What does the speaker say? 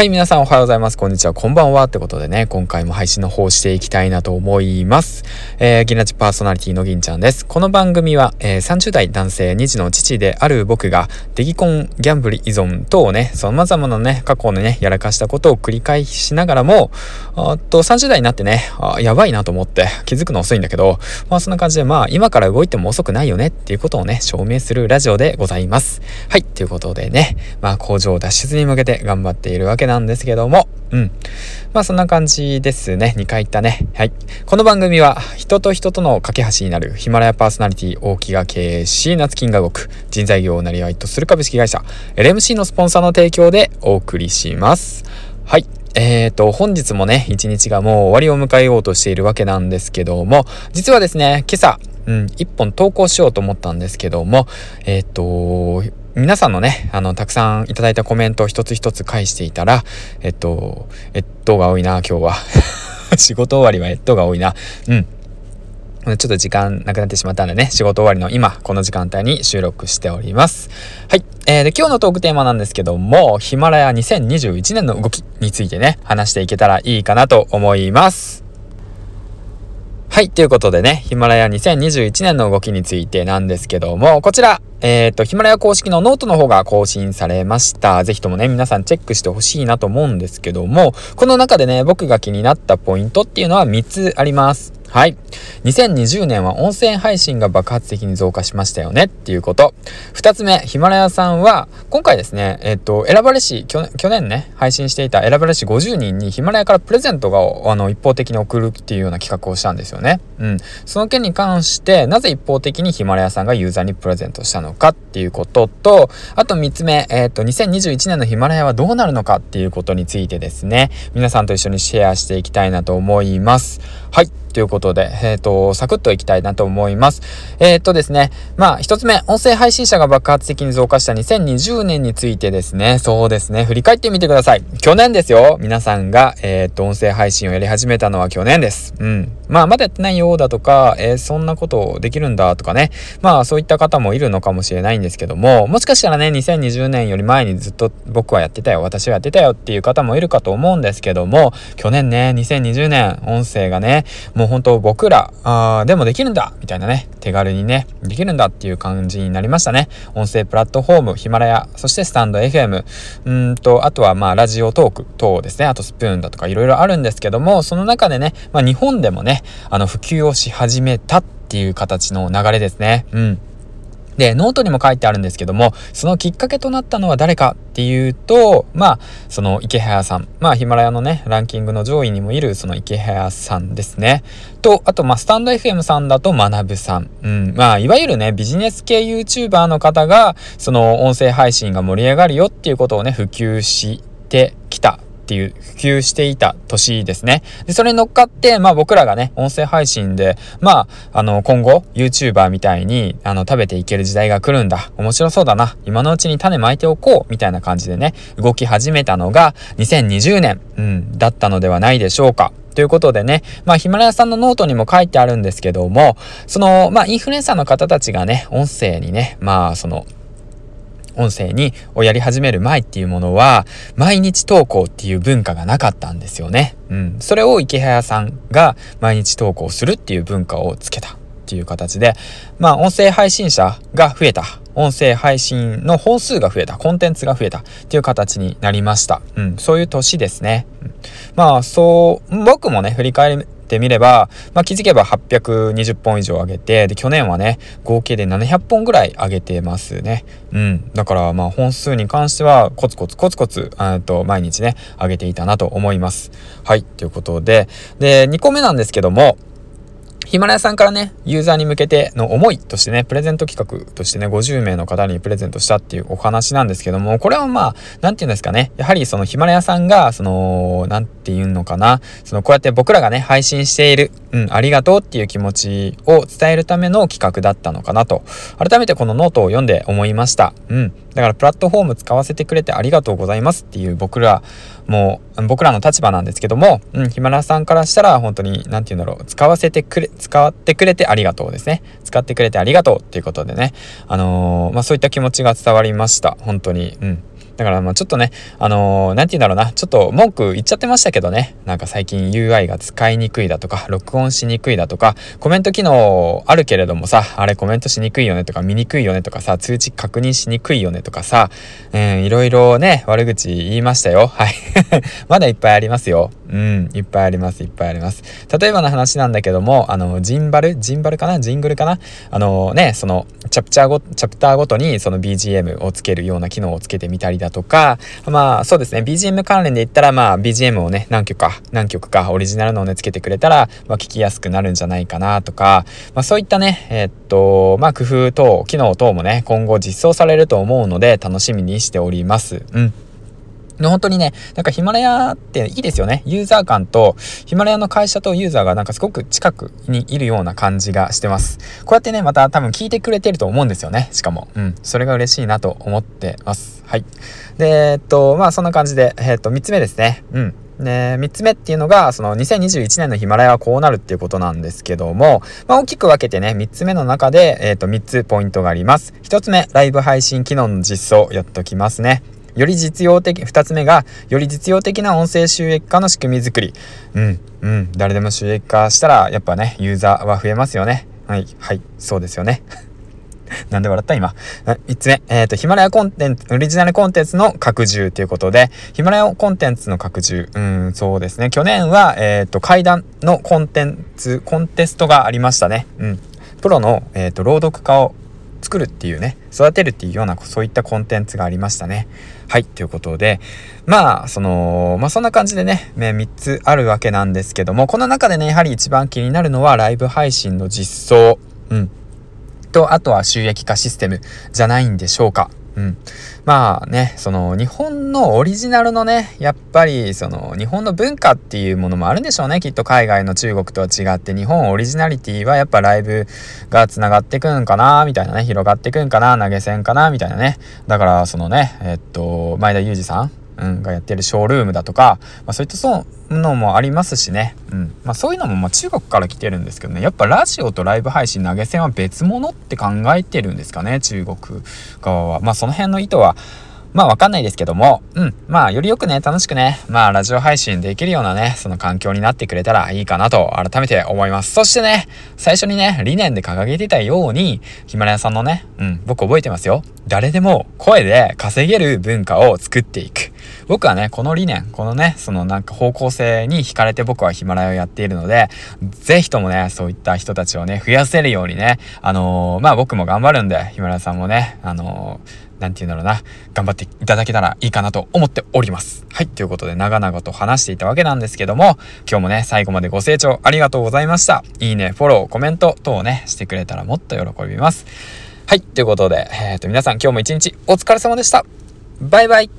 はい、皆さんおはようございます。こんにちは、こんばんは。ってことでね、今回も配信の方していきたいなと思います。えー、ギナチパーソナリティの銀ちゃんです。この番組は、えー、30代男性2児の父である僕が、デギコン、ギャンブル依存等をね、様々なね、過去のね、やらかしたことを繰り返しながらも、あと30代になってねあ、やばいなと思って気づくの遅いんだけど、まあそんな感じで、まあ今から動いても遅くないよねっていうことをね、証明するラジオでございます。はい、ということでね、まあ工場脱出に向けて頑張っているわけなんですけども、うん。まあそんな感じですね。2回言ったね。はい。この番組は人と人との架け橋になるヒマラヤパーソナリティ大木が経営し、夏金が動く人材業をなりわいとする株式会社 LMC のスポンサーの提供でお送りします。はい。えーと、本日もね、一日がもう終わりを迎えようとしているわけなんですけども、実はですね、今朝、うん、一本投稿しようと思ったんですけども、えっ、ー、と、皆さんのね、あの、たくさんいただいたコメントを一つ一つ返していたら、えっと、えっとが多いな、今日は。仕事終わりはえっとが多いな。うん。ちょっと時間なくなってしまったんでね、仕事終わりの今、この時間帯に収録しております。はい。えー、で、今日のトークテーマなんですけども、ヒマラヤ2021年の動きについてね、話していけたらいいかなと思います。はい。ということでね、ヒマラヤ2021年の動きについてなんですけども、こちら、えっ、ー、と、ヒマラヤ公式のノートの方が更新されました。ぜひともね、皆さんチェックしてほしいなと思うんですけども、この中でね、僕が気になったポイントっていうのは3つあります。はい。2020年は音声配信が爆発的に増加しましたよねっていうこと。二つ目、ヒマラヤさんは、今回ですね、えっと、選ばれし、去年ね、配信していた選ばれし50人にヒマラヤからプレゼントが、あの、一方的に送るっていうような企画をしたんですよね。うん。その件に関して、なぜ一方的にヒマラヤさんがユーザーにプレゼントしたのかっていうことと、あと三つ目、えっと、2021年のヒマラヤはどうなるのかっていうことについてですね、皆さんと一緒にシェアしていきたいなと思います。はい。ということで、えっ、ー、と、サクッといきたいなと思います。えっ、ー、とですね、まあ、一つ目、音声配信者が爆発的に増加した2020年についてですね、そうですね、振り返ってみてください。去年ですよ。皆さんが、えっ、ー、と、音声配信をやり始めたのは去年です。うん。まあ、まだやってないようだとか、えそんなことできるんだとかね。まあ、そういった方もいるのかもしれないんですけども、もしかしたらね、2020年より前にずっと僕はやってたよ、私はやってたよっていう方もいるかと思うんですけども、去年ね、2020年、音声がね、もう本当僕ら、あでもできるんだみたいなね、手軽にね、できるんだっていう感じになりましたね。音声プラットフォーム、ヒマラヤ、そしてスタンド FM、うんと、あとはまあラジオトーク等ですね、あとスプーンだとかいろいろあるんですけども、その中でね、まあ日本でもね、あの普及をし始めたっていう形の流れですね。うん。で、ノートにも書いてあるんですけども、そのきっかけとなったのは誰かっていうと、まあ、そのイケハヤさん。まあ、ヒマラヤのね、ランキングの上位にもいるそのイケハヤさんですね。と、あと、まあ、 stand.fm さんだとマナブさん。うん。まあ、いわゆるね、ビジネス系 YouTuber の方が、その音声配信が盛り上がるよっていうことをね、普及してきたっていう普及していた年ですね。で、それに乗っかって、まあ僕らがね、音声配信で、まあ、あの、今後、YouTuber みたいに、あの、食べていける時代が来るんだ。面白そうだな。今のうちに種まいておこう。みたいな感じでね、動き始めたのが、2020年、うん、だったのではないでしょうか。ということでね、まあ、ヒマラヤさんのノートにも書いてあるんですけども、その、まあ、インフルエンサーの方たちがね、音声にね、まあ、その、音声にをやり始める前っていうものは毎日投稿っていう文化がなかったんですよね。うん。それを池早さんが毎日投稿するっていう文化をつけたっていう形で、まあ音声配信者が増えた。音声配信の本数が増えた。コンテンツが増えたっていう形になりました。うん。そういう年ですね。うん、まあそう、僕もね、振り返りってみれば、まあ、気づけば820本以上上げて、で、去年はね、合計で700本ぐらい上げてますね。うん。だから、まあ、本数に関しては、コツコツコツコツ、えと、毎日ね、上げていたなと思います。はい。ということで、で、2個目なんですけども、ヒマラヤさんからね、ユーザーに向けての思いとしてね、プレゼント企画としてね、50名の方にプレゼントしたっていうお話なんですけども、これはまあ、なんて言うんですかね、やはりそのヒマラヤさんが、その、なんて言うのかな、その、こうやって僕らがね、配信している、うん、ありがとうっていう気持ちを伝えるための企画だったのかなと、改めてこのノートを読んで思いました。うん。だからプラットフォーム使わせてくれてありがとうございますっていう僕らもう僕らの立場なんですけども、うん、ヒマラさんからしたら本当に何て言うんだろう使わせてくれ使ってくれてありがとうですね。使ってくれてありがとうっていうことでね。あのー、まあそういった気持ちが伝わりました。本当に。うん。だからまあちょっとね、あのー、なんて言うんだろうな、ちょっと文句言っちゃってましたけどね、なんか最近 UI が使いにくいだとか、録音しにくいだとか、コメント機能あるけれどもさ、あれコメントしにくいよねとか、見にくいよねとかさ、通知確認しにくいよねとかさ、うん、いろいろね、悪口言いましたよ。はい。まだいっぱいありますよ。うん、いっぱいあります、いっぱいあります。例えばの話なんだけども、あの、ジンバル？ジンバルかな？ジングルかな？あのね、その、チャプチャーご、チャプターごとにその BGM をつけるような機能をつけてみたりだとか、まあそうですね、BGM 関連で言ったら、まあ BGM をね、何曲か、何曲かオリジナルのをね、つけてくれたら、まあ聞きやすくなるんじゃないかなとか、まあそういったね、えー、っと、まあ工夫等、機能等もね、今後実装されると思うので、楽しみにしております。うん。本当にね、なんかヒマラヤっていいですよね。ユーザー感と、ヒマラヤの会社とユーザーがなんかすごく近くにいるような感じがしてます。こうやってね、また多分聞いてくれてると思うんですよね。しかも。うん。それが嬉しいなと思ってます。はい。で、えっと、まあそんな感じで、えっと、3つ目ですね。うん。で、3つ目っていうのが、その2021年のヒマラヤはこうなるっていうことなんですけども、まあ、大きく分けてね、3つ目の中で、えっ、と、3つポイントがあります。1つ目、ライブ配信機能の実装やっときますね。より実用的、二つ目が、より実用的な音声収益化の仕組み作り。うん、うん、誰でも収益化したら、やっぱね、ユーザーは増えますよね。はい、はい、そうですよね。なんで笑った？今。3つ目。えっ、ー、と、ヒマラヤコンテンツ、オリジナルコンテンツの拡充ということで、ヒマラヤコンテンツの拡充。うん、そうですね。去年は、えっ、ー、と、階段のコンテンツ、コンテストがありましたね。うん。プロの、えっ、ー、と、朗読家を作るっていうね、育てるっていうような、そういったコンテンツがありましたね。はい、ということで、まあ、その、まあそんな感じでね、3つあるわけなんですけども、この中でね、やはり一番気になるのはライブ配信の実装。うん。と、あとは収益化システムじゃないんでしょうか。うん。まあね、その日本のオリジナルのね、やっぱりその日本の文化っていうものもあるんでしょうね。きっと海外の中国とは違って日本オリジナリティはやっぱライブが繋がってくんかな、みたいなね、広がってくんかな、投げ銭かな、みたいなね。だからそのね、えっと、前田裕二さんうん、がやってるショールームだとか、まあ、そういったそうのもありますしね、うんまあ、そういうのもま中国から来てるんですけどねやっぱラジオとライブ配信投げ銭は別物って考えてるんですかね中国側はまあその辺の意図はまあわかんないですけども、うん。まあよりよくね、楽しくね、まあラジオ配信できるようなね、その環境になってくれたらいいかなと改めて思います。そしてね、最初にね、理念で掲げてたように、ヒマラヤさんのね、うん、僕覚えてますよ。誰でも声で稼げる文化を作っていく。僕はね、この理念、このね、そのなんか方向性に惹かれて僕はヒマラヤをやっているので、ぜひともね、そういった人たちをね、増やせるようにね、あのー、まあ僕も頑張るんで、ヒマラヤさんもね、あのーなんて言うんだろうな、頑張っていただけたらいいかなと思っております。はい、ということで長々と話していたわけなんですけども、今日もね、最後までご清聴ありがとうございました。いいね、フォロー、コメント等をね、してくれたらもっと喜びます。はい、ということで、えっ、と、皆さん今日も一日お疲れ様でした。バイバイ